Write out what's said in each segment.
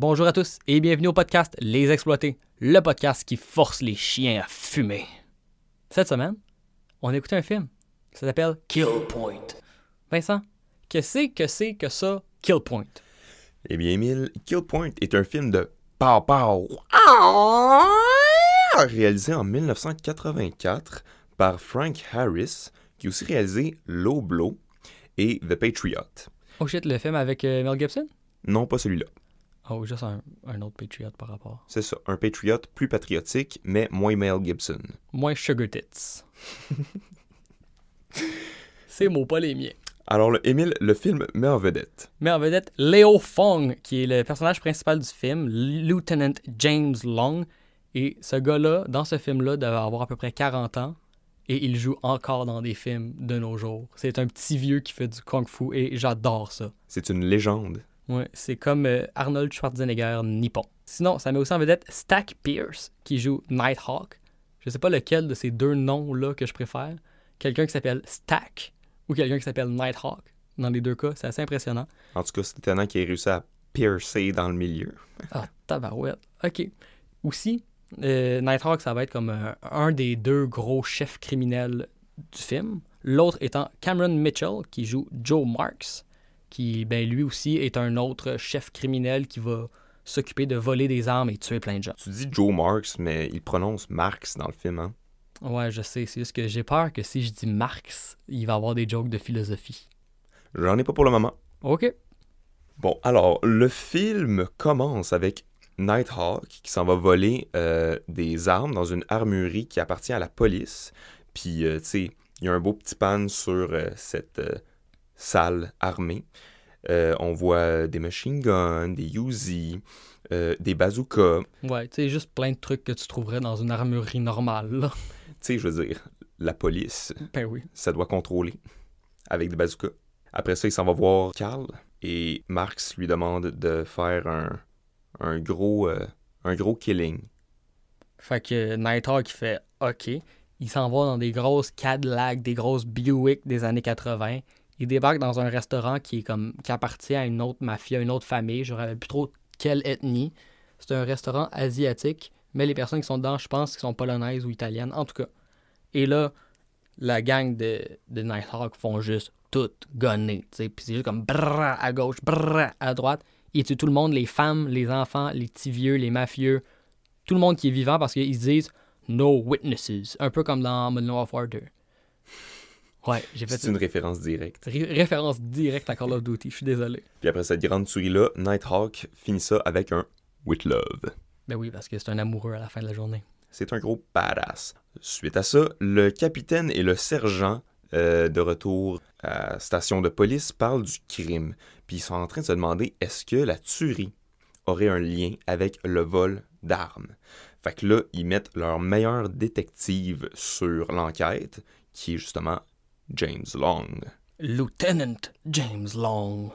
Bonjour à tous et bienvenue au podcast Les Exploités, le podcast qui force les chiens à fumer. Cette semaine, on a écouté un film. Ça s'appelle Kill Point. Vincent, qu'est-ce que c'est que ça, Kill Point? Eh bien, Emile, Kill Point est un film de pow pow réalisé en 1984 par Frank Harris, qui a aussi réalisé Low Blow et The Patriot. Oh shit, le film avec euh, Mel Gibson? Non, pas celui-là. Oh, juste un, un autre Patriot par rapport. C'est ça, un Patriot plus patriotique, mais moins Mel Gibson. Moins Sugar Tits. c'est mots, pas les miens. Alors, le, Émile, le film met en vedette. Met en vedette Léo Fong, qui est le personnage principal du film, Lieutenant James Long. Et ce gars-là, dans ce film-là, devait avoir à peu près 40 ans. Et il joue encore dans des films de nos jours. C'est un petit vieux qui fait du kung-fu et j'adore ça. C'est une légende. Ouais, c'est comme euh, Arnold Schwarzenegger nippon. Sinon, ça met aussi en vedette Stack Pierce, qui joue Nighthawk. Je sais pas lequel de ces deux noms-là que je préfère. Quelqu'un qui s'appelle Stack ou quelqu'un qui s'appelle Nighthawk. Dans les deux cas, c'est assez impressionnant. En tout cas, c'est étonnant qu'il ait réussi à piercer dans le milieu. ah, tabarouette. OK. Aussi, euh, Nighthawk, ça va être comme euh, un des deux gros chefs criminels du film. L'autre étant Cameron Mitchell, qui joue Joe Marks, qui, ben, lui aussi, est un autre chef criminel qui va s'occuper de voler des armes et tuer plein de gens. Tu dis Joe Marks, mais il prononce Marx dans le film, hein? Ouais, je sais. C'est juste que j'ai peur que si je dis Marx, il va avoir des jokes de philosophie. J'en ai pas pour le moment. OK. Bon, alors, le film commence avec Nighthawk qui s'en va voler euh, des armes dans une armurerie qui appartient à la police. Puis, euh, tu sais, il y a un beau petit pan sur euh, cette salle armée. on voit des machine guns, des Uzi, des bazookas. Ouais, tu sais, juste plein de trucs que tu trouverais dans une armurerie normale. Tu sais, je veux dire, la police, Ben oui. ça doit contrôler avec des bazookas. Après ça, il s'en va voir Carl et Marx lui demande de faire un, un gros, euh, un gros killing. Fait que Nighthawk, il fait OK. Il s'en va dans des grosses Cadillac, des grosses Buick des années 80. Il débarque dans un restaurant qui est comme qui appartient à une autre mafia, une autre famille. Je ne rappelle plus trop quelle ethnie. C'est un restaurant asiatique, mais les personnes qui sont dedans, je pense, qui sont polonaises ou italiennes, en tout cas. Et là, la gang de, de Nighthawk font juste tout gonner. Puis c'est juste comme brrr à gauche, brrr à droite. Ils tuent tout le monde, les femmes, les enfants, les petits vieux, les mafieux, tout le monde qui est vivant parce qu'ils disent No witnesses. Un peu comme dans Modern Warfare 2. Ouais, j'ai fait C'est une référence directe. Ré- référence directe à Call of Duty, je suis désolé. Puis après cette grande tuerie-là, Nighthawk finit ça avec un With Love. Ben oui, parce que c'est un amoureux à la fin de la journée. C'est un gros badass. Suite à ça, le capitaine et le sergent euh, de retour à la station de police parlent du crime. Puis ils sont en train de se demander est-ce que la tuerie aurait un lien avec le vol d'armes? Fait que là, ils mettent leur meilleur détective sur l'enquête, qui est justement James Long. Lieutenant James Long.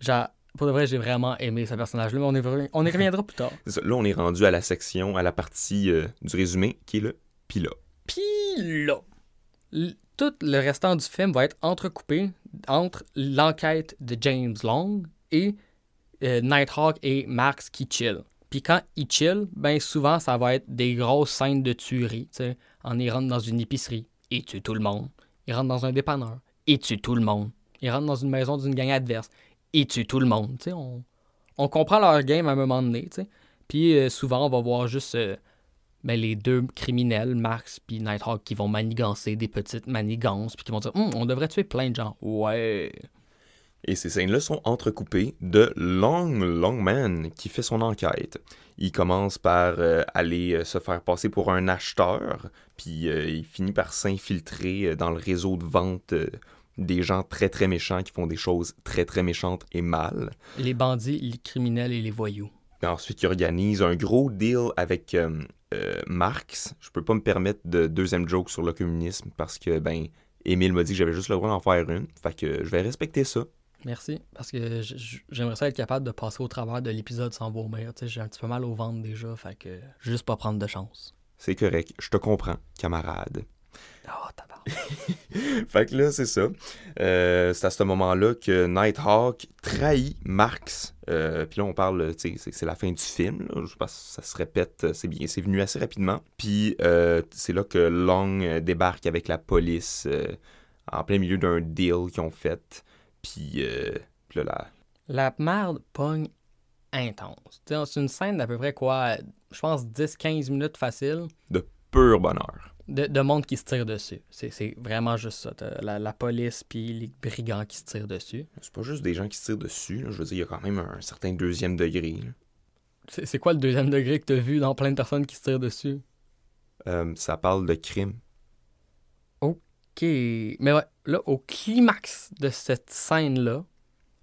J'a- Pour de vrai, j'ai vraiment aimé ce personnage-là, mais on y, on y reviendra plus tard. Là, on est rendu à la section, à la partie euh, du résumé, qui est le pilote. L- tout le restant du film va être entrecoupé entre l'enquête de James Long et euh, Nighthawk et Max qui chill. Puis quand ils chill, ben souvent ça va être des grosses scènes de tuerie. tu sais. En rentrent dans une épicerie et tuent tout le monde. Ils rentrent dans un dépanneur et tuent tout le monde. Ils rentrent dans une maison d'une gang adverse et tuent tout le monde. tu sais. On, on comprend leur game à un moment donné. Puis euh, souvent on va voir juste euh, ben, les deux criminels, Max puis Nighthawk, qui vont manigancer des petites manigances, puis qui vont dire Hum, on devrait tuer plein de gens. Ouais. Et ces scènes-là sont entrecoupées de Long Longman qui fait son enquête. Il commence par euh, aller euh, se faire passer pour un acheteur, puis euh, il finit par s'infiltrer dans le réseau de vente euh, des gens très très méchants qui font des choses très très méchantes et mal. Les bandits, les criminels et les voyous. Ensuite, il organise un gros deal avec Marx. Je peux pas me permettre de deuxième joke sur le communisme parce que, ben, Émile m'a dit que j'avais juste le droit d'en faire une. Fait que je vais respecter ça. Merci, parce que j'aimerais ça être capable de passer au travers de l'épisode sans vomir. J'ai un petit peu mal au ventre déjà, fait que juste pas prendre de chance. C'est correct, je te comprends, camarade. Oh, tabac. Fait que là, c'est ça. Euh, c'est à ce moment-là que Nighthawk trahit Marx. Euh, Puis là, on parle, tu sais, c'est- la fin du film. là. Je pense que ça se répète, c'est bien, c'est venu assez rapidement. Puis euh, c'est là que Long débarque avec la police euh, en plein milieu d'un deal qu'ils ont fait. Puis, euh, puis là, la- La merde pogne intense. C'est une scène d'à peu près quoi, je pense 10-15 minutes facile pur bonheur. de, de monde qui se tire dessus. C'est c'est vraiment juste ça. La, la police puis les brigands qui se tirent dessus. C'est pas juste des gens qui se tirent dessus. là. Je veux dire, il y a quand même un certain deuxième degré. c'est quoi le deuxième degré que t'as vu dans plein de personnes qui se tirent dessus? Euh, ça parle de crime. Mais là, au climax de cette scène-là,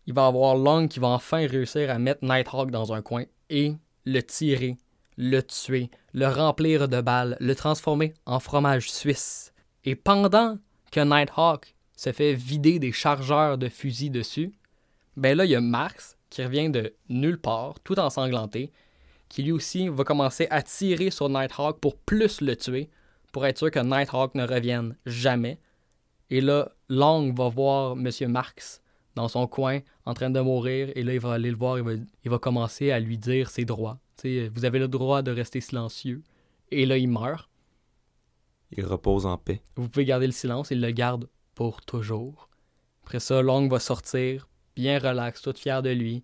il va y avoir Long qui va enfin réussir à mettre Nighthawk dans un coin et le tirer, le tuer, le remplir de balles, le transformer en fromage suisse. Et pendant que Nighthawk se fait vider des chargeurs de fusil dessus, ben là, il y a Max qui revient de nulle part, tout ensanglanté, qui lui aussi va commencer à tirer sur Nighthawk pour plus le tuer, pour être sûr que Nighthawk ne revienne jamais. Et là, Long va voir Monsieur Marx dans son coin en train de mourir. Et là, il va aller le voir. Il va, il va commencer à lui dire ses droits. Tu sais, vous avez le droit de rester silencieux. Et là, il meurt. Il repose en paix. Vous pouvez garder le silence. Il le garde pour toujours. Après ça, Long va sortir, bien relax, tout fier de lui.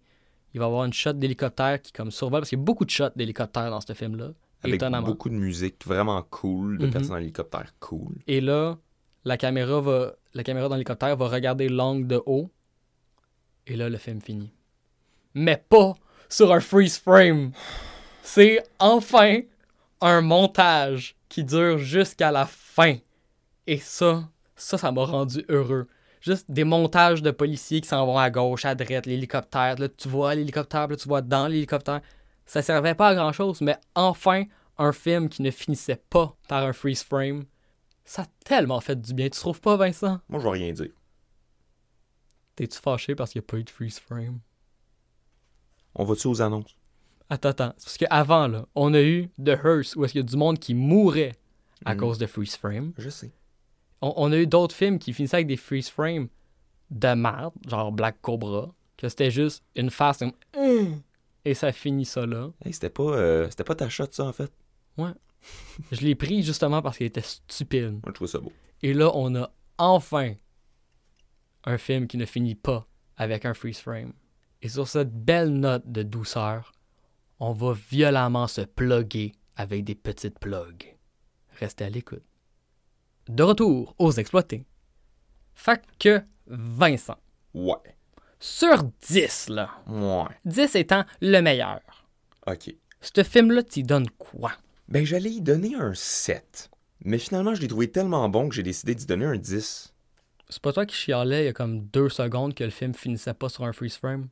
Il va avoir une shot d'hélicoptère qui comme survole, parce qu'il y a beaucoup de shots d'hélicoptère dans ce film-là. Avec étonnamment. beaucoup de musique vraiment cool, de Mhm. personnes en hélicoptère cool. Et là, la caméra va, la caméra dans l'hélicoptère va regarder l'angle de haut. Et là, le film finit. Mais pas sur un freeze frame. C'est enfin un montage qui dure jusqu'à la fin. Et ça, ça, ça m'a rendu heureux. Juste des montages de policiers qui s'en vont à gauche, à droite, l'hélicoptère. Là, tu vois l'hélicoptère, là, tu vois dans l'hélicoptère. Ça servait pas à grand chose, mais enfin, un film qui ne finissait pas par un freeze frame. Ça a tellement fait du bien. Tu trouves pas, Vincent? Moi, je vais rien dire. T'es-tu fâché parce qu'il n'y a pas eu de freeze frame? On va-tu aux annonces? Attends, attends. C'est parce qu'avant, là, on a eu The Hearse, où est-ce qu'il y a du monde qui mourait à Mhm. cause de freeze frame. Je sais. On, on a eu d'autres films qui finissaient avec des freeze frames de merde, genre Black Cobra, que c'était juste une face comme... Hum Et ça finit ça là. Hey, c'était pas, euh, c'était pas ta shot, ça, en fait? Je l'ai pris justement parce qu'il était stupide. Moi, je trouve ça beau. Et là, on a enfin un film qui ne finit pas avec un freeze frame. Et sur cette belle note de douceur, on va violemment se plugger avec des petites plugs. Restez à l'écoute. De retour aux exploités. Fait que Vincent, Ouais. Sur 10 là, Ouais. 10 étant le meilleur, OK. ce film-là t'y donne quoi? Ben, j'allais y donner un 7. Mais finalement, je l'ai trouvé tellement bon que j'ai décidé d'y donner un 10. C'est pas toi qui chialais il y a comme deux secondes que le film finissait pas sur un freeze frame?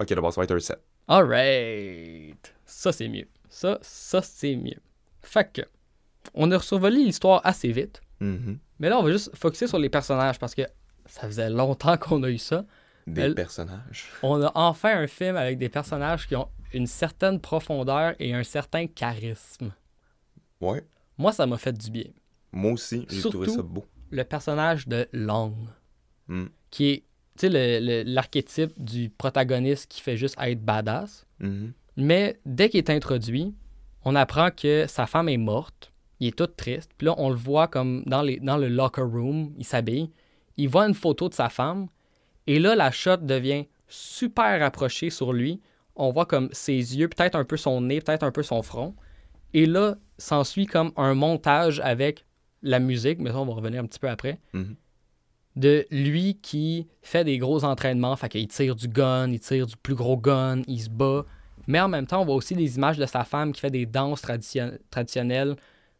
OK, d'abord, ça va être un 7. Alright. Ça, c'est mieux. Ça, ça, c'est mieux. Fait que, on a survolé l'histoire assez vite. Mhm. Mais là, on va juste focuser sur les personnages parce que ça faisait longtemps qu'on a eu ça. Des Elle- personnages. On a enfin un film avec des personnages qui ont une certaine profondeur et un certain charisme. Ouais. Moi, ça m'a fait du bien. Moi aussi, j'ai trouvé ça beau. Le personnage de Long, Mm. qui est, l'archétype du protagoniste qui fait juste être badass. Mhm. Mais dès qu'il est introduit, on apprend que sa femme est morte. Il est tout triste. Puis là, on le voit comme dans, les, dans le locker room, il s'habille. Il voit une photo de sa femme. Et là, la shot devient super rapprochée sur lui. On voit comme ses yeux, peut-être un peu son nez, peut-être un peu son front. Et là, s'ensuit comme un montage avec la musique, mais ça, on va revenir un petit peu après, Mhm. de lui qui fait des gros entraînements. Fait qu'il tire du gun, il tire du plus gros gun, il se bat. Mais en même temps, on voit aussi des images de sa femme qui fait des danses tradition- traditionnelles,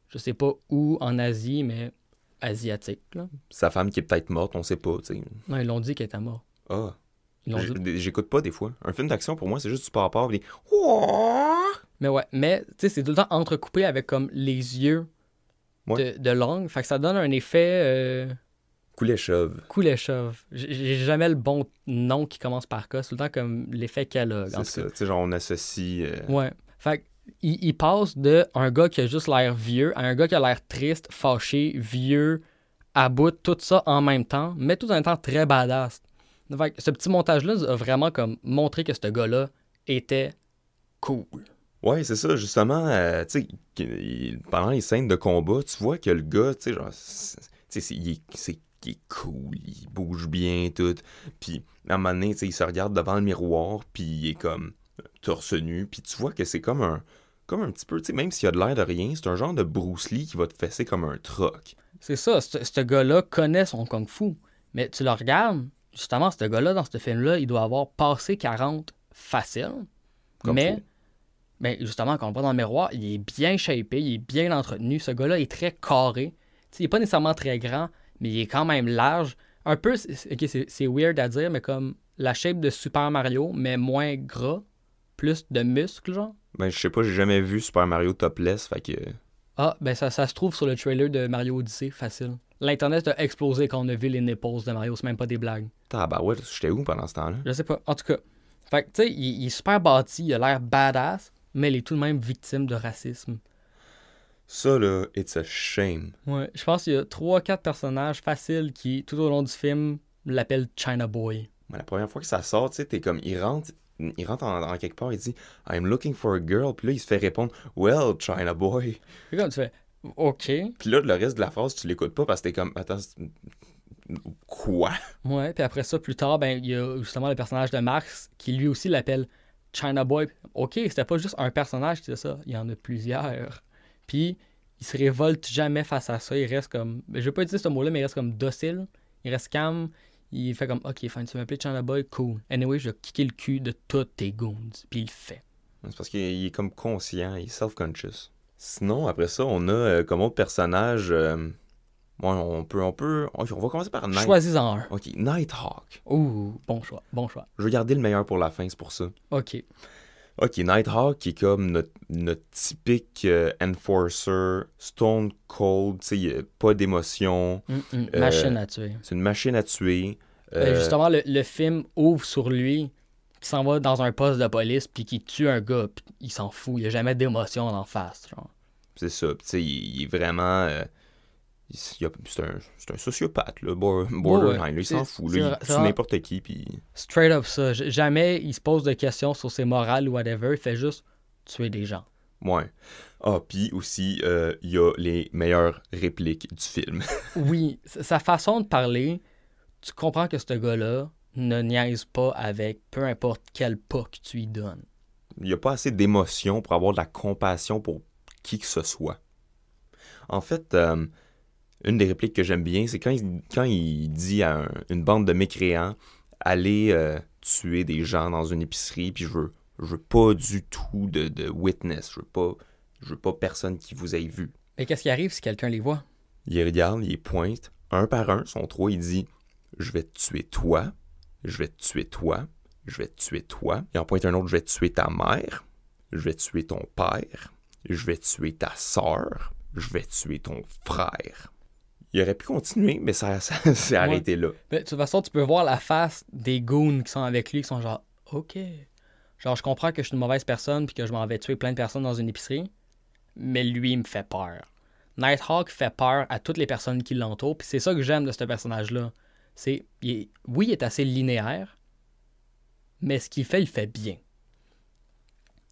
je sais pas où en Asie, mais asiatique. Là. Sa femme qui est peut-être morte, on sait pas. Non, ils l'ont dit qu'elle était morte. Ah. J'écoute pas des fois. Un film d'action, pour moi, c'est juste du rapport. Des... Mais ouais, mais tu sais, c'est tout le temps entrecoupé avec comme les yeux Ouais. de, de langue. Fait que ça donne un effet euh, chauve. Kuleshov. J'ai jamais le bon nom qui commence par K. C'est tout le temps comme l'effet Kellogg. C'est ça. Tu sais, genre, on associe. euh, Ouais. Fait que il, passe de un gars qui a juste l'air vieux à un gars qui a l'air triste, fâché, vieux, à bout, tout ça en même temps, mais tout en étant très badass. Fait ce petit montage-là a vraiment comme montré que ce gars-là était cool. Ouais, c'est ça, justement, euh, pendant les scènes de combat, tu vois que le gars, tu sais, il est, cool, il bouge bien, tout. Puis, à un moment donné, il se regarde devant le miroir, puis il est comme torse nu, puis tu vois que c'est comme un, comme un petit peu, tu sais, même s'il a de l'air de rien, c'est un genre de Bruce Lee qui va te fesser comme un troc. C'est ça, ce gars-là connaît son kung-fu. Mais tu le regardes, justement, ce gars-là, dans ce film-là, il doit avoir passé 40 facile. Comme mais, mais justement, quand on voit dans le miroir, il est bien shapé, il est bien entretenu. Ce gars-là est très carré. Tu sais, il n'est pas nécessairement très grand, mais il est quand même large. Un peu, c'est weird à dire, mais comme la shape de Super Mario, mais moins gras, plus de muscles, genre. Ben, je sais pas, j'ai jamais vu Super Mario topless, fait que... Ah, ben ça, ça se trouve sur le trailer de Mario Odyssey, facile. L'Internet a explosé quand on a vu les nipples de Mario, c'est même pas des blagues. Tabarouette, j'étais où pendant ce temps-là? Je sais pas. En tout cas, fait que, tu sais, il, il est super bâti, il a l'air badass, mais il est tout de même victime de racisme. Ça, là, it's a shame. Ouais, je pense qu'il y a 3-4 personnages faciles qui, tout au long du film, l'appellent China Boy. Mais la première fois que ça sort, tu sais, t'es comme, il rentre, il rentre en, en quelque part, il dit, I'm looking for a girl, puis là, il se fait répondre, Well, China boy. Puis comme tu fais, OK, Puis là, le reste de la phrase, tu l'écoutes pas parce que t'es comme, attends, quoi? ouais, puis après ça, plus tard, ben, il y a justement le personnage de Marx qui lui aussi l'appelle China Boy. OK, c'était pas juste un personnage qui disait ça, il y en a plusieurs. Puis il se révolte jamais face à ça, il reste comme, je vais pas utiliser ce mot-là, mais il reste comme docile, il reste calme, il fait comme, OK, fine, tu m'appelles China Boy, cool. Anyway, je vais kicker le cul de tous tes goons. Puis il le fait. C'est parce qu'il il est comme conscient, il est self-conscious. Sinon, après ça, on a euh, comme autre personnage, euh, on peut, on peut, on, on va commencer par Night. Choisis-en un. Ok, Nighthawk. Ouh, bon choix, bon choix. Je vais garder le meilleur pour la fin, c'est pour ça. OK. Ok, Nighthawk qui est comme notre, notre typique euh, enforcer, stone cold, tu sais, pas d'émotion, Hum, hum, Euh, Machine à tuer. c'est une machine à tuer. Euh, justement, le, le film ouvre sur lui, qui s'en va dans un poste de police, puis qui tue un gars, puis il s'en fout. Il n'y a jamais d'émotion en face. Genre. C'est ça. Tu sais, il, il est vraiment. C'est un, un sociopathe, là, bor- borderline. là, il s'en fout. Là, il tue n'importe qui. Puis... Straight up ça. Jamais il se pose de questions sur ses morales ou whatever. Il fait juste tuer des gens. Ouais. Ah, puis aussi, euh, il y a les meilleures répliques du film. Oui, sa façon de parler, tu comprends que ce gars-là ne niaise pas avec peu importe quel pas que tu lui donnes. Il n'y a pas assez d'émotion pour avoir de la compassion pour qui que ce soit. En fait, euh, une des répliques que j'aime bien, c'est quand il, quand il dit à un- une bande de mécréants allez euh, tuer des gens dans une épicerie, puis je veux, je veux pas du tout de, de witness, je veux pas, je veux pas personne qui vous ait vu. Mais qu'est-ce qui arrive si quelqu'un les voit? Il regarde, il pointe, un par un, son trois, il dit Je vais te tuer toi, je vais te tuer toi, je vais te tuer toi. Il en pointe un autre Je vais tuer ta mère, je vais tuer ton père, je vais tuer ta sœur, je vais tuer ton frère. Il aurait pu continuer, mais ça, ça s'est arrêté là. Mais de toute façon, tu peux voir la face des goons qui sont avec lui, qui sont genre, OK. Genre, je comprends que je suis une mauvaise personne puis que je m'en vais tuer plein de personnes dans une épicerie, mais lui, il me fait peur. Nighthawk fait peur à toutes les personnes qui l'entourent, puis c'est ça que j'aime de ce personnage-là. C'est, oui, il est assez linéaire, mais ce qu'il fait, il le fait bien.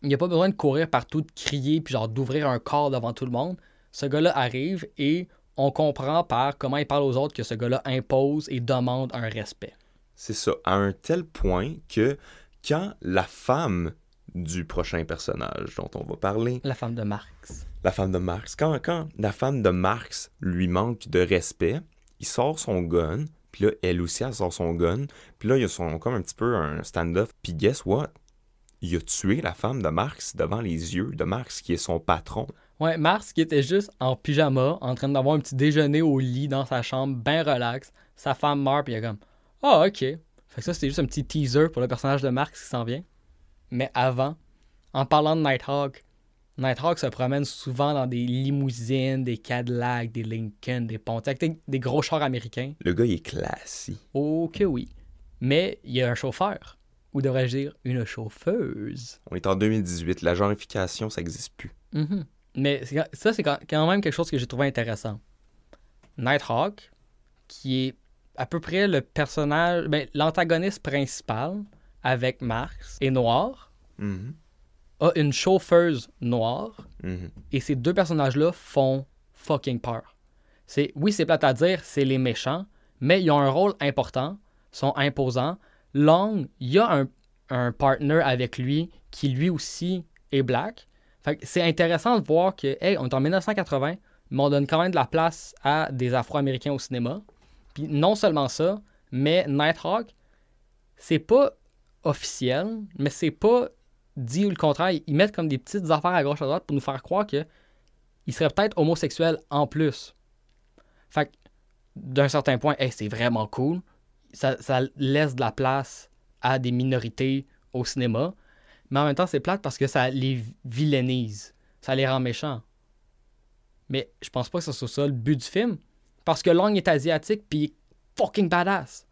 Il n'y a pas besoin de courir partout, de crier, puis genre d'ouvrir un corps devant tout le monde. Ce gars-là arrive et on comprend par comment il parle aux autres que ce gars-là impose et demande un respect. C'est ça, à un tel point que quand la femme du prochain personnage dont on va parler La femme de Marx. la femme de Marx. Quand, quand la femme de Marx lui manque de respect, il sort son gun, puis là, elle aussi, elle sort son gun, puis là, il y a son, comme un petit peu un stand-off, puis guess what? Il a tué la femme de Marx devant les yeux de Marx, qui est son patron. Ouais, Marx qui était juste en pyjama, en train d'avoir un petit déjeuner au lit dans sa chambre, bien relax. Sa femme meurt, puis il est comme Ah, ok. Fait que ça, c'était juste un petit teaser pour le personnage de Marx qui s'en vient. Mais avant, en parlant de Nighthawk, Nighthawk se promène souvent dans des limousines, des Cadillacs, des Lincoln, des Pontiac, des, des gros chars américains. Le gars, il est classique. Oh que oui. Mais il y a un chauffeur. ou devrais-je dire une chauffeuse. On est en 2018, la genrification, ça n'existe plus. Mhm. Mais ça, c'est quand même quelque chose que j'ai trouvé intéressant. Nighthawk, qui est à peu près le personnage, ben, l'antagoniste principal avec Marx, est noir, Mhm. a une chauffeuse noire, Mhm. et ces deux personnages-là font fucking peur. C'est, oui, c'est plate à dire, c'est les méchants, mais ils ont un rôle important, sont imposants. Long, il y a un, un partner avec lui qui lui aussi est black. C'est intéressant de voir que, hey, on est en 1980, mais on donne quand même de la place à des Afro-Américains au cinéma. Puis non seulement ça, mais Nighthawk, c'est pas officiel, mais c'est pas dit ou le contraire. Ils mettent comme des petites affaires à gauche à droite pour nous faire croire que il serait peut-être homosexuel en plus. Fait que, d'un certain point, hey, c'est vraiment cool. Ça laisse de la place à des minorités au cinéma. Mais en même temps, c'est plate parce que ça les villainise. Ça les rend méchants. Mais je pense pas que ce soit ça le but du film. Parce que Long est asiatique puis il est fucking badass.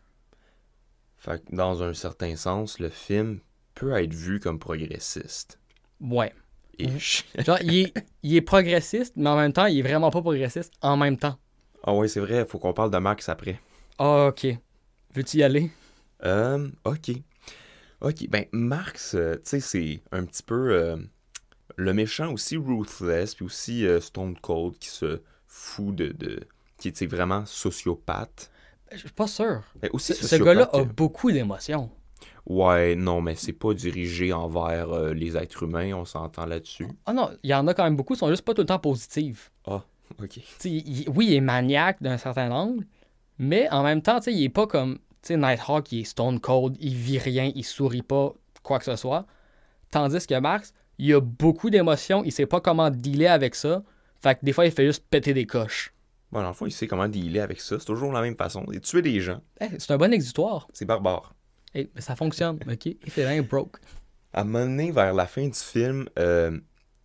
Fait que dans un certain sens, le film peut être vu comme progressiste. Ouais. Ish. Genre, il est, il est progressiste, mais en même temps, il est vraiment pas progressiste en même temps. Ah ouais, c'est vrai, faut qu'on parle de Max après. Ah, ok. Veux-tu y aller? Euh, ok. Ok, ben Marx, euh, tu sais, c'est un petit peu euh, le méchant aussi ruthless, puis aussi euh, Stone Cold qui se fout de... de qui est vraiment sociopathe. Je suis pas sûr. Mais aussi Ce, gars-là a beaucoup d'émotions. Ouais, non, mais c'est pas dirigé envers euh, les êtres humains, on s'entend là-dessus. Ah non, il y en a quand même beaucoup, ils sont juste pas tout le temps positifs. Ok. Tu sais, il- oui, il est maniaque d'un certain angle, mais en même temps, tu sais, il est pas comme. Tu sais, Nighthawk, il est stone cold, il vit rien, il sourit pas, quoi que ce soit. Tandis que Max, il a beaucoup d'émotions, il sait pas comment dealer avec ça. Fait que des fois, il fait juste péter des coches. Bon, dans le fond, il sait comment dealer avec ça, c'est toujours la même façon. Et tuer des gens, Hey, c'est un bon exutoire. c'est barbare. Hey, mais ça fonctionne, ok? Il fait rien broke. À donné, vers la fin du film, euh,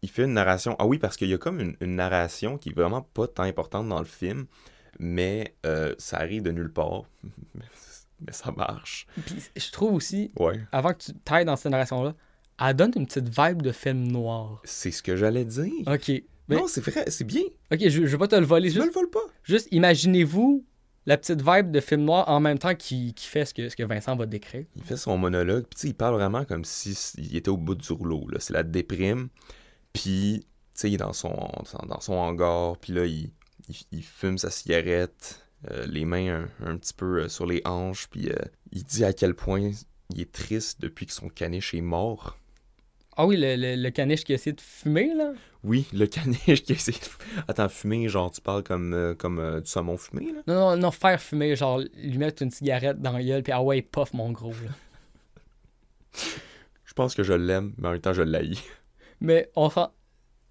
il fait une narration. Ah oui, parce qu'il y a comme une, une narration qui est vraiment pas tant importante dans le film, mais euh, ça arrive de nulle part. mais ça marche. Puis je trouve aussi, Ouais. avant que tu t'ailles dans cette narration-là, elle donne une petite vibe de film noir. C'est ce que j'allais dire. Ok. Mais- Non, c'est vrai, c'est bien. Ok, je, je vais pas te le voler. Je me Juste, le vole pas. juste imaginez-vous la petite vibe de film noir en même temps qui, qui fait ce que, ce que Vincent va décrire. Il fait son monologue, puis tu sais, il parle vraiment comme si s- il était au bout du rouleau. C'est la déprime. Puis, tu sais, il est dans son, dans son hangar, puis là, il, il, il fume sa cigarette, euh, les mains un, un petit peu euh, sur les hanches, puis euh, il dit à quel point il est triste depuis que son caniche est mort. Ah oui, le, le, le caniche qui essaie de fumer, là? Oui, le caniche qui essaie de... Attends, fumer, genre, tu parles comme, euh, comme du saumon fumé, là? Non, non, non, faire fumer, genre lui mettre une cigarette dans la gueule, puis ah ouais, puff mon gros, là. Je pense que je l'aime, mais en même temps, je l'haïs. Mais on.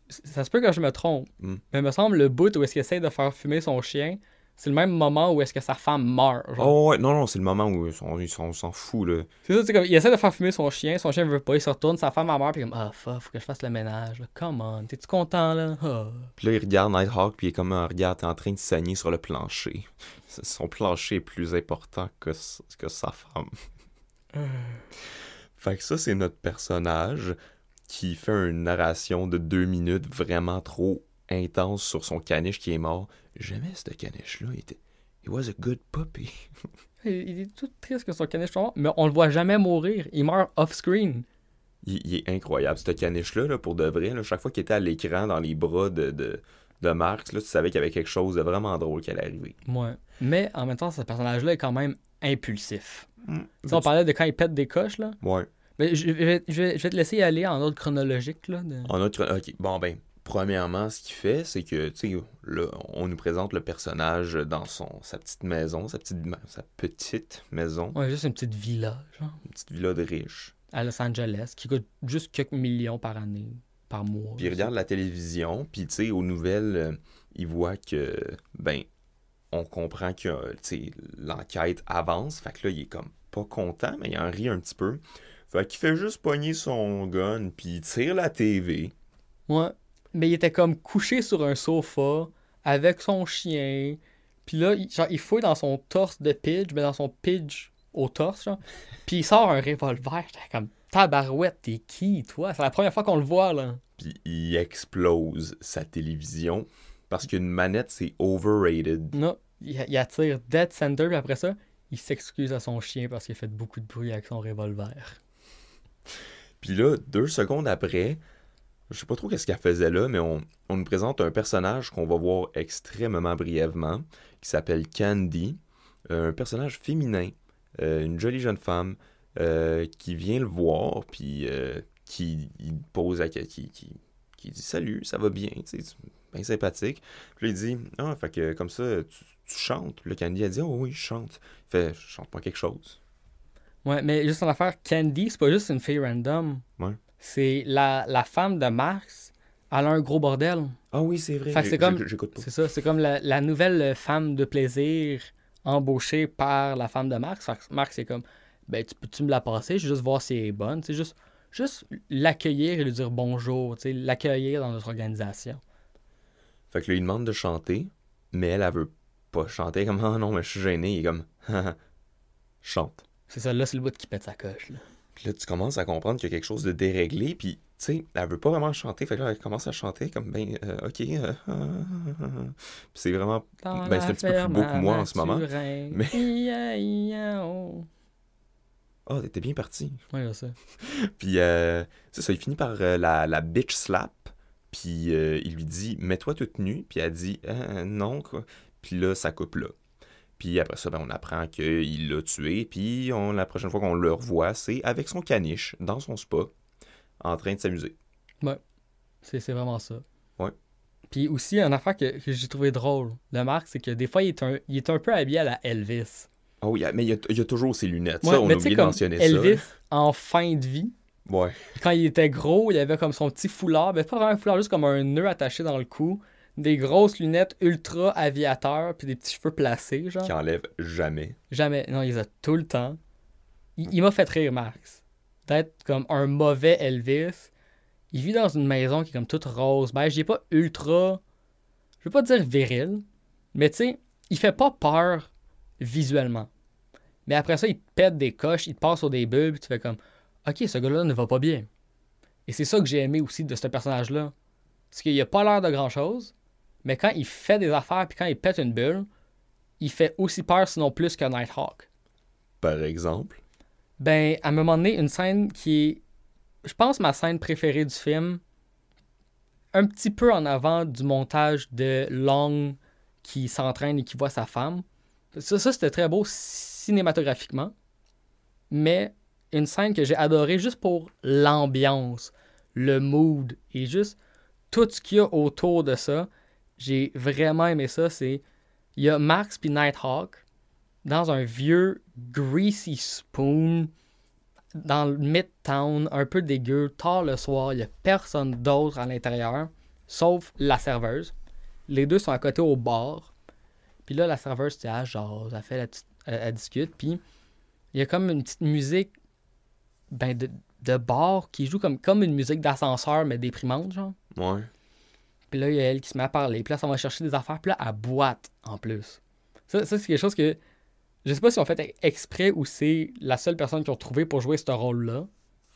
Ça se peut que je me trompe, Hmm. mais il me semble le bout où est-ce qu'il essaie de faire fumer son chien, c'est le même moment où est-ce que sa femme meurt. genre. Oh, ouais, non, non, c'est le moment où on, s'en- on s'en fout, là. C'est ça, c'est comme, il essaie de faire fumer son chien, son chien veut pas, il se retourne, sa femme a meurt, puis comme, ah fuck, faut que je fasse le ménage, là. come on, t'es-tu content, là? Ah. Puis là, il regarde Nighthawk, puis il est comme, euh, regarde, t'es en train de saigner sur le plancher. Son plancher est plus important que, que sa femme. Fait que ça, c'est notre personnage qui fait une narration de deux minutes vraiment trop intense sur son caniche qui est mort. J'aimais ce caniche-là. Il était... It was a good puppy. Il, est tout triste que son caniche soit mort, mais on le voit jamais mourir, il meurt off-screen. Il, il est incroyable, ce caniche-là, là, pour de vrai. là. chaque fois qu'il était à l'écran dans les bras de, de, de Marx, là, tu savais qu'il y avait quelque chose de vraiment drôle qui allait arriver. Ouais. Mais en même temps, ce personnage-là est quand même impulsif. Mm. Tu sais, on parlait de quand il pète des coches, là. Ouais. Mais je, je vais, je vais- je vais te laisser y aller en ordre chronologique, là. de- En autre... Ok, bon ben, premièrement, ce qu'il fait, c'est que, tu sais, là, on nous présente le personnage dans son, sa petite maison, sa petite, sa petite maison, Ouais, juste une petite villa, genre, une petite villa de riches. à Los Angeles, qui coûte juste quelques millions par année, par mois. Puis il regarde la télévision, puis tu sais, aux nouvelles, euh, il voit que, ben, on comprend que, tu sais, l'enquête avance. Fait que là, il est comme pas content, mais il en rit un petit peu. Fait qu'il fait juste pogner son gun, puis il tire la TV. Ouais. Mais il était comme couché sur un sofa, avec son chien. Puis là, il, genre, il fouille dans son torse de Pidge, mais dans son Pidge au torse, genre. Puis il sort un revolver. J'étais comme, tabarouette, t'es qui, toi? C'est la première fois qu'on le voit, là. Puis il explose sa télévision parce qu'une manette, c'est overrated. Non, il, il attire Dead Center, puis après ça, il s'excuse à son chien parce qu'il a fait beaucoup de bruit avec son revolver. Puis là, deux secondes après, je sais pas trop qu'est-ce qu'elle faisait là, mais on, on nous présente un personnage qu'on va voir extrêmement brièvement, qui s'appelle Candy, euh, un personnage féminin, euh, une jolie jeune femme, euh, qui vient le voir, puis euh, qui il pose à qui, qui, qui dit salut, ça va bien, tu sais, c'est bien sympathique. Puis là, il dit ah, fait que comme ça, tu, tu chantes. Puis le Candy a dit oh oui, je chante. Il fait je chante pas quelque chose. Ouais, mais juste en affaire, Candy, c'est pas juste une fille random. Ouais. C'est la, la femme de Marx. Elle a un gros bordel. Ah oui, c'est vrai. C'est comme-. C'est ça, c'est comme la, la nouvelle femme de plaisir embauchée par la femme de Marx. Marx, c'est comme, ben, tu peux-tu me la passer? Je veux juste voir si elle est bonne. C'est juste, juste l'accueillir et lui dire bonjour, l'accueillir dans notre organisation. Fait que là, il demande de chanter, mais elle, elle veut pas chanter. Comme, ah non, mais je suis gêné. Il est comme, chante. C'est ça, là, c'est le bout qui pète sa coche. Là. Puis là, tu commences à comprendre qu'il y a quelque chose de déréglé, puis, tu sais, elle veut pas vraiment chanter. Fait que là, elle commence à chanter comme, ben, euh, ok. euh. Puis c'est vraiment. Dans Ben, c'est un petit peu plus beau que moi en ce moment, mais- Ia, ia, oh. Ah, t'es bien parti. Ouais, là, ça. Puis, euh, c'est ça, il finit par euh, la, la bitch slap, puis euh, il lui dit, mets-toi toute nue, puis elle dit, Euh, non, quoi. Puis là, ça coupe là. Puis après ça, ben, on apprend qu'il l'a tué, puis on, la prochaine fois qu'on le revoit, c'est avec son caniche, dans son spa, en train de s'amuser. C'est c'est vraiment ça. Ouais. Puis aussi, une affaire que, que j'ai trouvé drôle, le Marc, c'est que des fois, il est, un, il est un peu habillé à la Elvis. Oh, il a- mais il y a, il a toujours ses lunettes. Ouais, ça, on a oublié de mentionner Elvis, ça. en fin de vie, Ouais. quand il était gros, il avait comme son petit foulard, mais pas vraiment un foulard, juste comme un nœud attaché dans le cou, des grosses lunettes ultra aviateurs, puis des petits cheveux placés, genre. Qui enlève jamais. Jamais. Non, il les a tout le temps. Il, il m'a fait rire, Max. D'être comme un mauvais Elvis. Il vit dans une maison qui est comme toute rose. Ben, j'ai pas ultra. Je veux pas dire viril. Mais tu sais, il fait pas peur visuellement. Mais après ça, il te pète des coches, il te passe sur des bulbes, puis tu fais comme Ok, ce gars-là ne va pas bien. Et c'est ça que j'ai aimé aussi de ce personnage-là. Parce qu'il a pas l'air de grand-chose, mais quand il fait des affaires, puis quand il pète une bulle, il fait aussi peur, sinon plus que Nighthawk. Par exemple? Ben, à un moment donné, une scène qui est, je pense, ma scène préférée du film, un petit peu en avant du montage de Long qui s'entraîne et qui voit sa femme. Ça, ça c'était très beau cinématographiquement, mais une scène que j'ai adorée juste pour l'ambiance, le mood et juste tout ce qu'il y a autour de ça. J'ai vraiment aimé ça. C'est il y a Max puis Nighthawk dans un vieux greasy spoon dans le midtown, un peu dégueu, tard le soir, il n'y a personne d'autre à l'intérieur, sauf la serveuse. Les deux sont à côté au bar. Puis là, la serveuse, tu sais, jase, elle fait la discute, puis il y a comme une petite musique ben, de, de bar qui joue comme, comme une musique d'ascenseur, mais déprimante, genre. Ouais. Puis là, il y a elle qui se met à parler. Puis là, ça va chercher des affaires. Puis là, elle boite en plus. Ça, ça c'est quelque chose que. Je sais pas si on fait exprès ou c'est la seule personne qu'ils ont trouvé pour jouer ce rôle-là.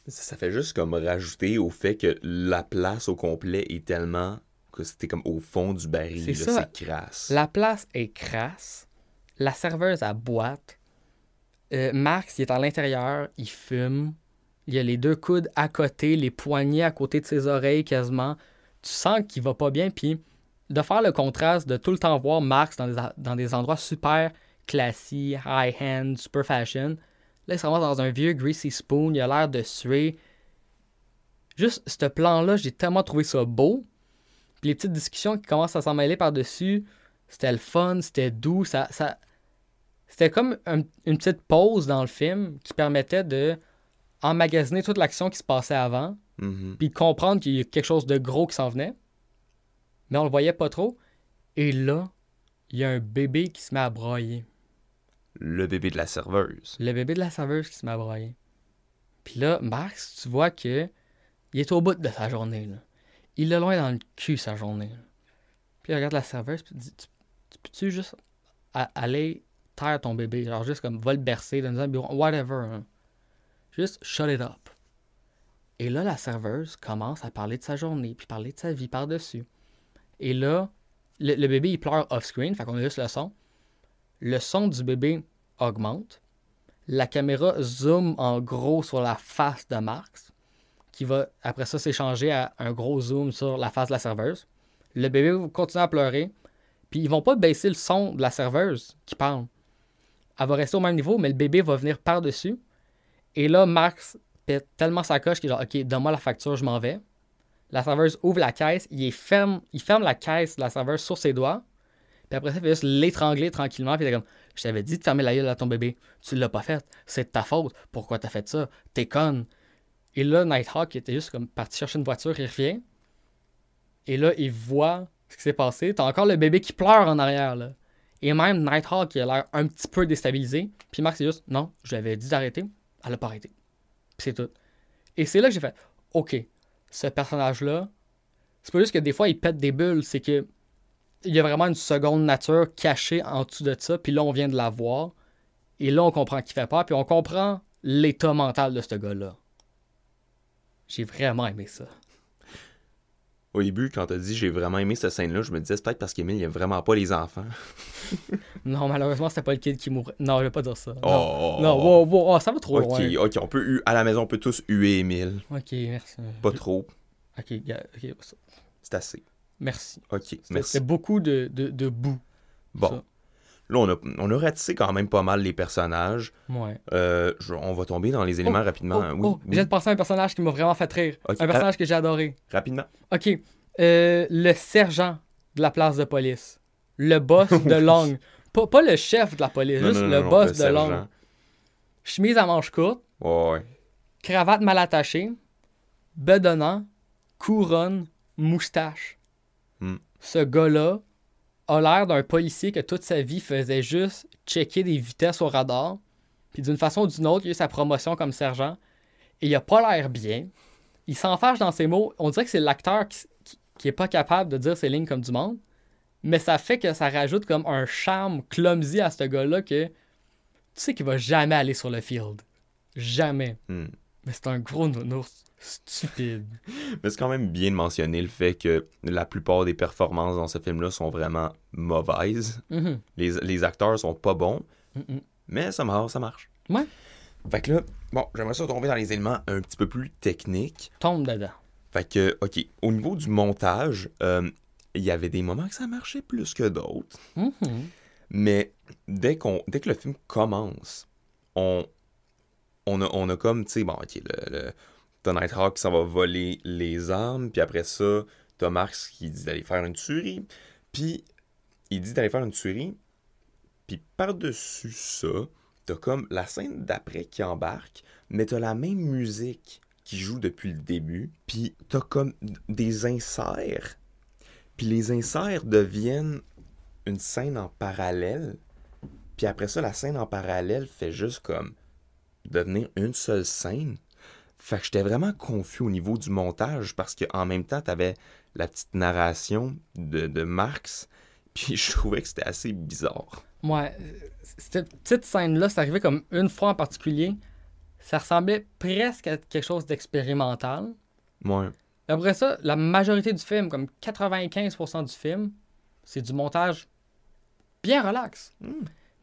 Ça, ça fait juste comme rajouter au fait que la place au complet est tellement que c'était comme au fond du baril. C'est ça. C'est crasse. La place est crasse. La serveuse, elle boite. Euh, Max, il est à l'intérieur, il fume. Il y a les deux coudes à côté, les poignets à côté de ses oreilles quasiment. Tu sens qu'il va pas bien. Puis de faire le contraste, de tout le temps voir Max dans des, endroits super classiques, high-end, super fashion. Là, il se dans un vieux greasy spoon. Il a l'air de suer. Juste, ce plan-là, j'ai tellement trouvé ça beau. Puis les petites discussions qui commencent à s'en mêler par-dessus, c'était le fun, c'était doux. Ça, ça... C'était comme un- une petite pause dans le film qui permettait de emmagasiner toute l'action qui se passait avant, Mhm. puis de comprendre qu'il y a quelque chose de gros qui s'en venait. Mais on le voyait pas trop. Et là, il y a un bébé qui se met à broyer. Le bébé de la serveuse. Le bébé de la serveuse qui se met à broyer. Puis là, Max, tu vois que il est au bout de sa journée. Là. Il a loin dans le cul sa journée. là. Puis il regarde la serveuse puis il dit Tu, tu peux-tu juste aller terre ton bébé? Genre, juste comme, va le bercer, donne un bureau, whatever. hein. Juste, shut it up. Et là, la serveuse commence à parler de sa journée, puis parler de sa vie par-dessus. Et là, le, bébé, il pleure off-screen, fait qu'on a juste le son. Le son du bébé augmente. La caméra zoom en gros sur la face de Marx, qui va après ça s'échanger à un gros zoom sur la face de la serveuse. Le bébé va continuer à pleurer, puis ils vont pas baisser le son de la serveuse qui parle. Elle va rester au même niveau, mais le bébé va venir par-dessus. Et là, Max pète tellement sa coche qu'il est genre, OK, donne-moi la facture, je m'en vais. La serveuse ouvre la caisse, il, ferme, il ferme la caisse de la serveuse sur ses doigts. Puis après ça, il fait juste l'étrangler tranquillement. Puis il est comme, je t'avais dit de fermer la gueule à ton bébé. Tu l'as pas fait. C'est de ta faute. Pourquoi t'as fait ça? T'es conne. Et là, Nighthawk qui était juste comme parti chercher une voiture, il revient. Et là, il voit ce qui s'est passé. T'as encore le bébé qui pleure en arrière. Et même Nighthawk qui a l'air un petit peu déstabilisé. Puis Max, c'est juste, non, je lui avais dit d'arrêter. Elle a pas arrêté. C'est tout. Et c'est là que j'ai fait, OK, ce personnage-là, c'est pas juste que des fois il pète des bulles, c'est que il y a vraiment une seconde nature cachée en dessous de ça, puis là on vient de la voir, et là on comprend qu'il fait peur, puis on comprend l'état mental de ce gars-là. J'ai vraiment aimé ça. Au début, quand t'as dit j'ai vraiment aimé cette scène-là, je me disais c'est peut-être parce qu'Emile, il aime vraiment pas les enfants. Non, malheureusement, c'était pas le kid qui mourrait. Non, je vais pas dire ça. Non, Oh! non wow, wow, oh, ça va trop Ok, loin. ok, on peut à la maison, on peut tous huer Emile. Ok, merci. Pas trop, Ok, gars, ok, c'est assez. merci. Ok, merci. c'était beaucoup de, de, de boue. Bon, ça. Là, on a, on a ratissé quand même pas mal les personnages. Ouais. Euh, je- on va tomber dans les éléments Oh, rapidement. Oh, oui, oh, oui, viens de penser à un personnage qui m'a vraiment fait rire. Ok, Un personnage que j'ai adoré. rapidement. Ok. euh, le sergent de la place de police. Le boss de Long. Pas, pas le chef de la police, Non, juste non, le non, boss le de sergent. Long. Chemise à manches courtes, Ouais, ouais. cravate mal attachée, bedonnant, couronne, moustache. Hmm. Ce gars-là a l'air d'un policier que toute sa vie faisait juste checker des vitesses au radar. Puis d'une façon ou d'une autre, il a eu sa promotion comme sergent. Et il a pas l'air bien. Il s'enfarge dans ses mots. On dirait que c'est l'acteur qui est pas capable de dire ses lignes comme du monde. Mais ça fait que ça rajoute comme un charme clumsy à ce gars-là que tu sais qu'il va jamais aller sur le field. Jamais. Hmm. Mais c'est un gros nounours stupide. Mais c'est quand même bien de mentionner le fait que la plupart des performances dans ce film-là sont vraiment mauvaises. Mhm. Les, les acteurs sont pas bons, Mhm. mais ça marche, ça marche. Ouais. Fait que là, bon, j'aimerais ça tomber dans les éléments un petit peu plus techniques. Tombe dedans. Fait que, OK, au niveau du montage, euh, il y avait des moments que ça marchait plus que d'autres. Mhm. Mais dès, qu'on, dès que le film commence, on, on, a, on a comme, tu sais, bon, ok, le, le, t'as Nighthawk qui s'en va voler les armes, puis après ça, t'as Marx qui dit d'aller faire une tuerie, puis il dit d'aller faire une tuerie, puis par-dessus ça, t'as comme la scène d'après qui embarque, mais t'as la même musique qui joue depuis le début, puis t'as comme des inserts, puis les inserts deviennent une scène en parallèle. Puis après ça, la scène en parallèle fait juste comme devenir une seule scène. Fait que j'étais vraiment confus au niveau du montage parce qu'en même temps, t'avais la petite narration de, de Marx. Puis je trouvais que c'était assez bizarre. Ouais, cette petite scène-là, c'est arrivé comme une fois en particulier. Ça ressemblait presque à quelque chose d'expérimental. Ouais. Après ça, la majorité du film, comme 95% du film, c'est du montage bien relax. Mm.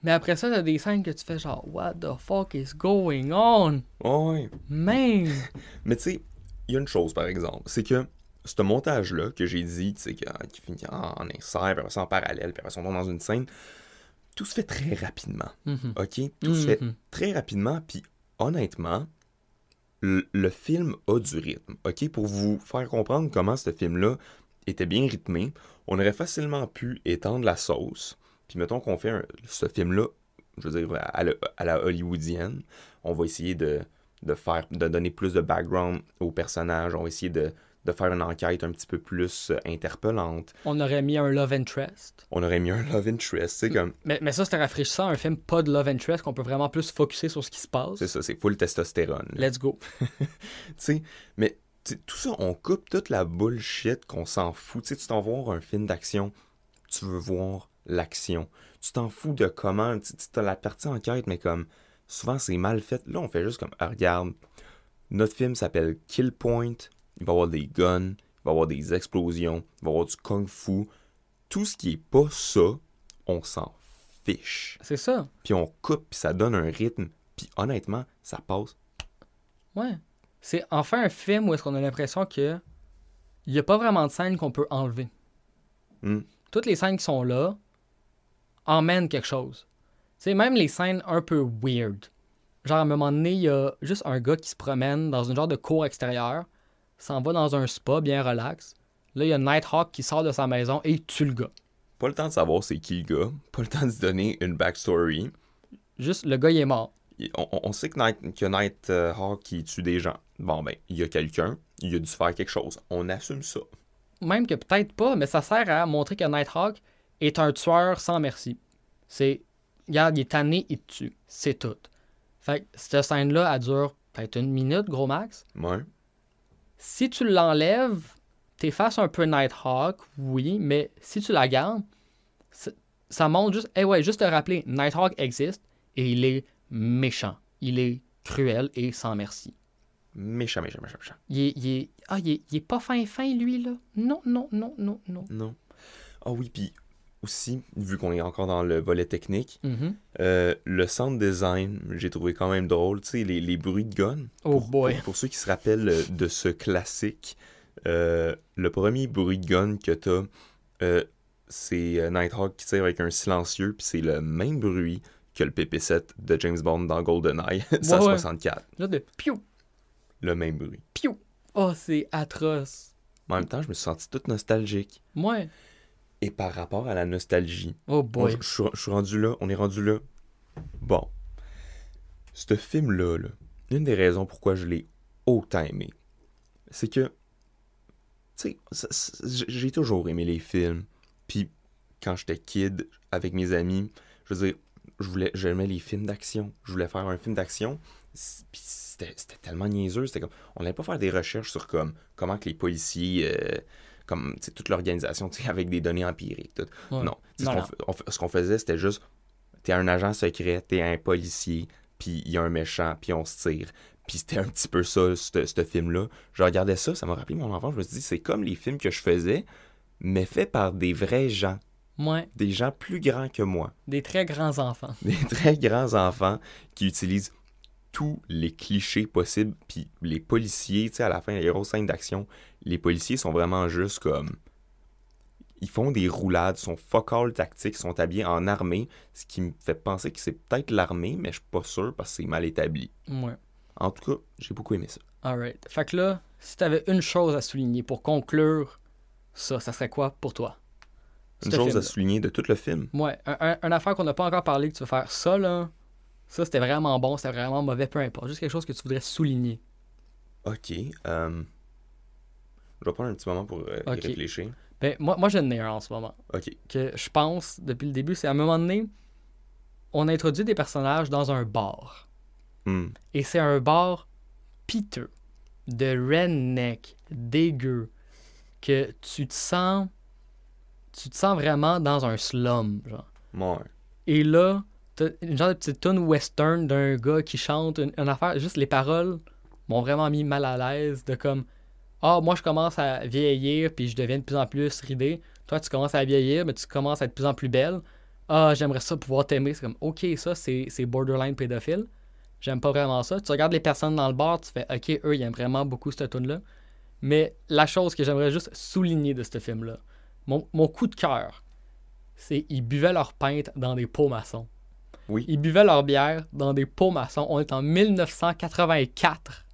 Mais après ça, t'as des scènes que tu fais genre, What the fuck is going on? Ouais. Man! Mais tu sais, il y a une chose par exemple, c'est que ce montage-là que j'ai dit, tu sais, qui finit en, insert, puis après ça en parallèle, puis après ça on tombe dans une scène, tout se fait très rapidement. Mhm. OK? Tout se fait Mhm. très rapidement, puis honnêtement, le, le film a du rythme. OK? Pour vous faire comprendre comment ce film-là était bien rythmé, on aurait facilement pu étendre la sauce. Puis mettons qu'on fait un- ce film-là, je veux dire, à la, à la hollywoodienne, on va essayer de, de faire, de donner plus de background aux personnages, on va essayer de, de faire une enquête un petit peu plus euh, interpellante. On aurait mis un love interest. On aurait mis un love interest, c'est comme, Mais, mais ça, c'était rafraîchissant, un film pas de love interest, qu'on peut vraiment plus focuser sur ce qui se passe. c'est ça, c'est full testostérone. là. Let's go. Tu sais, mais tout ça, on coupe toute la bullshit qu'on s'en fout. Tu sais, tu t'en vas voir un film d'action, tu veux voir l'action. Tu t'en fous de comment. Tu as la partie enquête, mais comme souvent c'est mal fait. Là, on fait juste comme, ah, regarde, notre film s'appelle Kill Point. Il va y avoir des guns, il va y avoir des explosions, il va y avoir du kung fu. Tout ce qui est pas ça, on s'en fiche. C'est ça. Puis on coupe, puis ça donne un rythme. Puis honnêtement, ça passe. Ouais. C'est enfin un film où est-ce qu'on a l'impression que il n'y a pas vraiment de scène qu'on peut enlever. Hmm. Toutes les scènes qui sont là emmènent quelque chose. C'est même les scènes un peu weird. Genre, à un moment donné, il y a juste un gars qui se promène dans une genre de cour extérieure, s'en va dans un spa bien relax. Là, il y a Nighthawk qui sort de sa maison et il tue le gars. Pas le temps de savoir c'est qui le gars, pas le temps de se donner une backstory. Juste, le gars, il est mort. On, on sait que Night, qu'il y a Nighthawk qui tue des gens. Bon, ben, il y a quelqu'un, il a dû faire quelque chose. On assume ça. Même que peut-être pas, mais ça sert à montrer que Nighthawk est un tueur sans merci. C'est, regarde, il est tanné, il te tue. C'est tout. Fait que cette scène-là, elle dure peut-être une minute, gros max. Ouais. Si tu l'enlèves, t'effaces un peu Nighthawk, oui, mais si tu la gardes, ça- montre juste, eh ouais, juste te rappeler, Nighthawk existe et il est méchant. Il est cruel et sans merci. Méchant, méchant, méchant, méchant. Il est, il est- ah, il est, il est pas fin fin, lui, là? Non, non, non, non, non. Non. Ah oui, puis aussi, vu qu'on est encore dans le volet technique, Mhm. euh, le sound design, j'ai trouvé quand même drôle. Tu sais, les, les bruits de gun. Oh pour, boy. Pour, pour ceux qui se rappellent euh, de ce classique, euh, le premier bruit de gun que t'as, euh, c'est Nighthawk qui tire avec un silencieux, puis c'est le même bruit que le PP7 de James Bond dans GoldenEye 164. Là, de piou, Le même bruit. piou. Oh, c'est atroce. En même temps, je me suis senti tout nostalgique. Ouais. Et par rapport à la nostalgie, Oh je, je suis- je suis rendu là, on est rendu là. Bon. Ce film-là, là, une des raisons pourquoi je l'ai autant aimé, c'est que, tu sais, j'ai toujours aimé les films. Puis, quand j'étais kid, avec mes amis, je veux dire, je voulais, j'aimais les films d'action. Je voulais faire un film d'action. Puis, c'était c'était tellement niaiseux. C'était comme, on n'allait pas faire des recherches sur comme, comment que les policiers, euh, comme, toute l'organisation, avec des données empiriques. tout. Ouais. Non. Ce qu'on faisait, c'était juste t'es un agent secret, t'es un policier, puis il y a un méchant, puis on se tire. Puis c'était un petit peu ça, ce ce film-là. Je regardais ça, ça m'a rappelé mon enfant. Je me suis dit, c'est comme les films que je faisais, mais faits par des vrais gens, Ouais. des gens plus grands que moi, Des très grands enfants. des très grands enfants qui utilisent tous les clichés possibles. Puis les policiers, tu sais, à la fin, les grosses scènes d'action, les policiers sont vraiment juste comme. Ils font des roulades, sont fuck all tactiques, sont habillés en armée, ce qui me fait penser que c'est peut-être l'armée, mais je suis pas sûr parce que c'est mal établi. Ouais. En tout cas, j'ai beaucoup aimé ça. Alright. Fait que là, si t'avais une chose à souligner pour conclure ça, ça serait quoi pour toi? Une chose à souligner de tout le film? Ouais, un, un- une affaire qu'on n'a pas encore parlé, que tu veux faire ça, là, ça c'était vraiment bon, c'était vraiment mauvais, peu importe. Juste quelque chose que tu voudrais souligner. Ok. euh, Je vais prendre un petit moment pour euh, y Ok. réfléchir. Ben, moi, moi j'en ai un en ce moment. Ok. Que je pense, depuis le début, c'est à un moment donné, on introduit des personnages dans un bar. Hmm. Et c'est un bar piteux, de redneck, dégueu, que tu te sens. Tu te sens vraiment dans un slum, genre. Ouais. Et là, une genre de petite tune western d'un gars qui chante une, affaire. Juste les paroles m'ont vraiment mis mal à l'aise. De comme, ah, moi je commence à vieillir puis je deviens de plus en plus ridée. Toi, tu commences à vieillir, mais tu commences à être de plus en plus belle. Ah, j'aimerais ça pouvoir t'aimer. C'est comme, ok, ça c'est borderline pédophile. J'aime pas vraiment ça. Tu regardes les personnes dans le bar, tu fais, ok, eux, ils aiment vraiment beaucoup cette tune là Mais la chose que j'aimerais juste souligner de ce film-là, mon, mon coup de cœur, c'est ils buvaient leur pinte dans des pots maçons. Oui. Ils buvaient leur bière dans des pots maçons. On est en 1984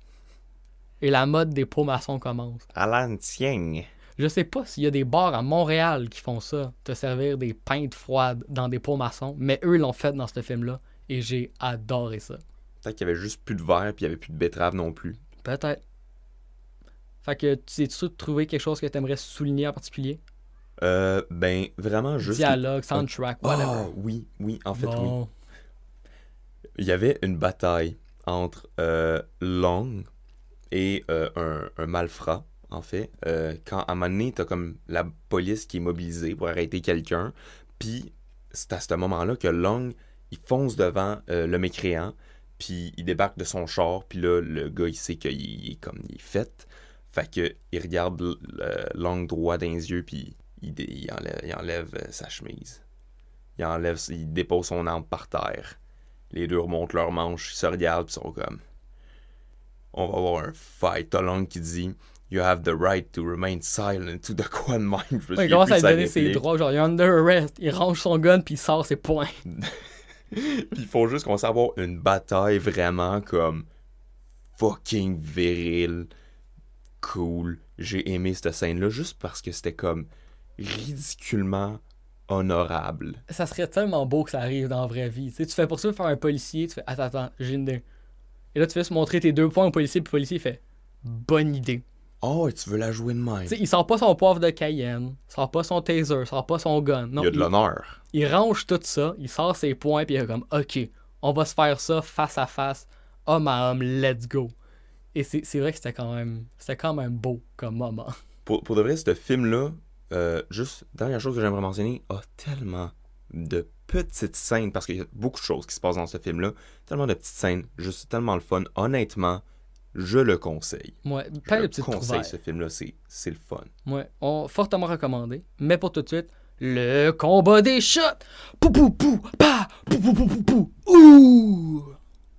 et la mode des pots maçons commence. À l'ancienne. Je sais pas s'il y a des bars à Montréal qui font ça, te servir des pintes froides dans des pots maçons, mais eux l'ont fait dans ce film-là et j'ai adoré ça. Peut-être qu'il y avait juste plus de verre puis il y avait plus de betterave non plus. Peut-être. Fait que tu sais-tu trouvé quelque chose que tu aimerais souligner en particulier? Euh, ben, vraiment juste. Dialogue, soundtrack, whatever. Ah, oui, oui, en fait, oui. Il y avait une bataille entre euh, Long et euh, un, malfrat, en fait. Euh, quand à un moment donné, t'as comme la police qui est mobilisée pour arrêter quelqu'un, puis c'est à ce moment-là que Long, il fonce devant le mécréant, puis il débarque de son char, puis là, le gars, il sait qu'il est comme, il est fait. Fait que, il regarde Long droit dans les yeux, puis il, il enlève, il enlève, sa chemise. Il enlève, il dépose son arme par terre. Les deux remontent leurs manches, ils se regardent, ils sont comme... On va avoir un fight. T'as qui dit... You have the right to remain silent to the Quan Mind. Je me Ouais, il commence à de lui donner ses droits, genre, il est under arrest. Il range son gun, puis il sort ses poings. Puis il faut juste commencer à avoir une bataille vraiment comme fucking virile, cool. J'ai aimé cette scène-là juste parce que c'était comme ridiculement honorable. Ça serait tellement beau que ça arrive dans la vraie vie. Tu sais, tu fais poursuivre par un policier, tu fais Attends, attends, j'ai une idée. Et là, tu fais se montrer tes deux points au policier, puis le policier fait Bonne idée. Oh, et tu veux la jouer de même? Tu sais, il sort pas son poivre de Cayenne, il sort pas son taser, il sort pas son gun. Non, il y a de l'honneur. il range tout ça, il sort ses points, puis il est comme Ok, on va se faire ça face à face, homme à homme, let's go. Et c'est vrai que c'était quand même quand même beau comme moment. Pour, pour de vrai, ce film-là, euh, juste, dernière chose que j'aimerais mentionner, a tellement de petites scènes, parce qu'il y a beaucoup de choses qui se passent dans ce film-là, tellement de petites scènes, juste tellement le fun. Honnêtement, je le conseille. Ouais, Je plein de le petites conseille trouvailles. ce film-là, c'est c'est le fun. Ouais, on fortement recommandé. Mais pour tout de suite, le combat des shots. Pou pou pou, pa, pou pou pou pou pou. Ouh.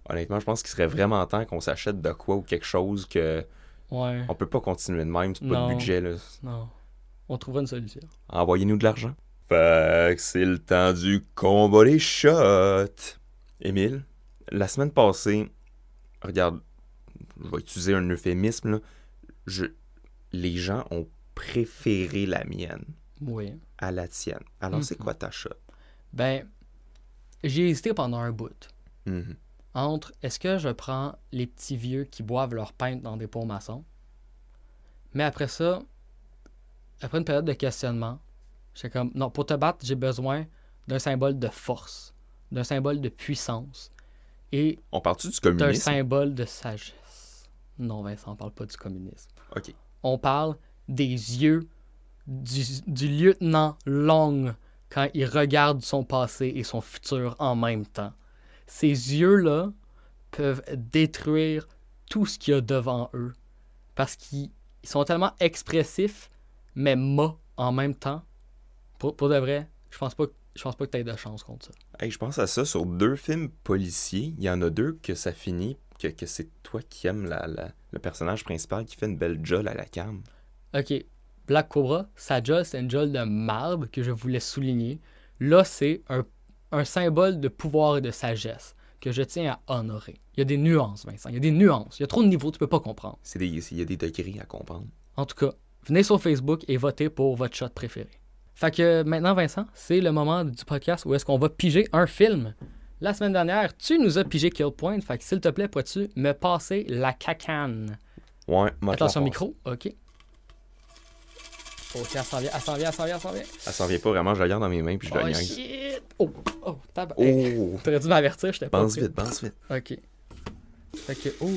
Honnêtement, je pense qu'il serait vraiment temps qu'on s'achète de quoi ou quelque chose que Ouais. on peut pas continuer de même, c'est pas de budget là. Non. On trouvera une solution. Envoyez-nous de l'argent. Fait que c'est le temps du combat des shots. Émile, la semaine passée, regarde, je vais utiliser un euphémisme là. Je, les gens ont préféré la mienne Oui. à la tienne. Alors c'est Mhm. quoi ta shot? Ben, j'ai hésité pendant un bout. Mhm. Entre est-ce que je prends les petits vieux qui boivent leur pinte dans des pots maçons? Mais après ça, après une période de questionnement, j'étais comme non, pour te battre, j'ai besoin d'un symbole de force, d'un symbole de puissance et On parle-tu du d'un communisme? symbole de sagesse. Non, Vincent, on parle pas du communisme. Ok. On parle des yeux du, du lieutenant Long quand il regarde son passé et son futur en même temps. Ces yeux-là peuvent détruire tout ce qu'il y a devant eux parce qu'ils ils sont tellement expressifs mais mâts en même temps. Pour, pour de vrai, je pense pas, je pense pas que tu aies de chance contre ça. Hey, je pense à ça sur deux films policiers. Il y en a deux que ça finit, que, que c'est toi qui aimes la, la- le personnage principal qui fait une belle jolle à la cam. Ok, Black Cobra, sa jolle, c'est une jolle de marbre que je voulais souligner. Là, c'est un, un symbole de pouvoir et de sagesse que je tiens à honorer. Il y a des nuances, Vincent. Il y a des nuances. Il y a trop de niveaux, tu peux pas comprendre. C'est des, il y a des degrés à comprendre. En tout cas, venez sur Facebook et votez pour votre shot préféré. Fait que maintenant, Vincent, c'est le moment du podcast où est-ce qu'on va piger un film. La semaine dernière, tu nous as pigé Kill Point. Fait que s'il te plaît, pourrais-tu me passer la cacane? Ouais, je Attention micro, ok. Ok, elle s'en vient, elle s'en vient, elle s'en vient, elle s'en vient. Elle s'en vient pas vraiment, je la garde dans mes mains puis je la Oh niaise. shit! Oh, oh. Hey, Oh! T'aurais dû m'avertir, j'étais pas Pense vite, pense vite. Ok. Fait que, oh.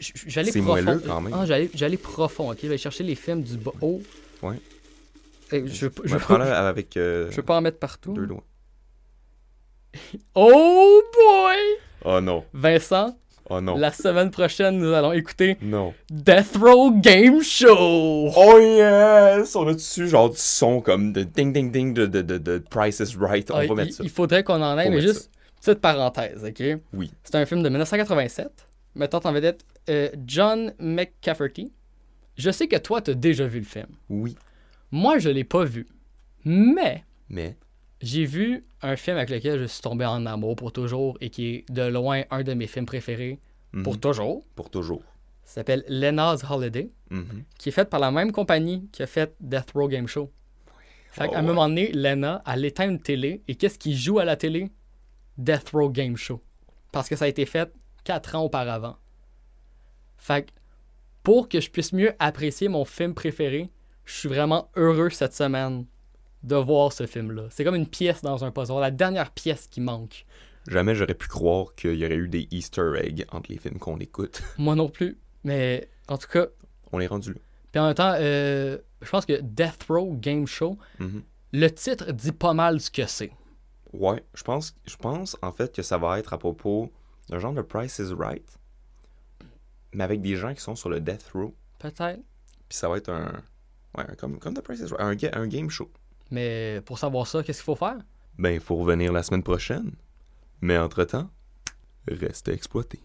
J'allais C'est profond. moelleux quand même. Ah, j'allais, j'allais profond, ok? Je vais chercher les films du bas. Oh. Ouais. Je, veux pas- je, Je pas- là avec euh, je veux pas en mettre partout. deux doigts. Oh boy! Oh non, Vincent, oh non, la semaine prochaine, nous allons écouter non. Death Row Game Show! Oh yes! On a dessus genre du son comme de ding ding ding de, de, de, de Price is Right? On Ah, va il, mettre ça. il faudrait qu'on en Faut mais juste, petite parenthèse, ok? Oui. C'est un film de 1987, mettant en vedette euh, John McCafferty. Je sais que toi, t'as déjà vu le film. Oui, Moi, je l'ai pas vu. Mais mais j'ai vu un film avec lequel je suis tombé en amour pour toujours et qui est de loin un de mes films préférés mhm, pour toujours. pour toujours. Ça s'appelle Lena's Holiday, Mhm. qui est fait par la même compagnie qui a fait Death Row Game Show. Fait Oh, qu'à un ouais. moment donné, Lena, elle éteint une télé et qu'est-ce qui joue à la télé? Death Row Game Show. Parce que ça a été fait quatre ans auparavant. Fait que pour que je puisse mieux apprécier mon film préféré, je suis vraiment heureux cette semaine de voir ce film-là. C'est comme une pièce dans un puzzle, la dernière pièce qui manque. Jamais j'aurais pu croire qu'il y aurait eu des Easter eggs entre les films qu'on écoute. Moi non plus. Mais en tout cas, On est rendu là. puis en même temps, euh, je pense que Death Row Game Show, Mhm. le titre dit pas mal ce que c'est. Ouais, je pense, je pense en fait que ça va être à propos d'un genre de Price is Right, mais avec des gens qui sont sur le death row. Peut-être. Puis ça va être un. Ouais, comme, comme The Price is Right, un, ga- un game show. Mais pour savoir ça, qu'est-ce qu'il faut faire? Ben, il faut revenir la semaine prochaine. Mais entre-temps, restez exploité.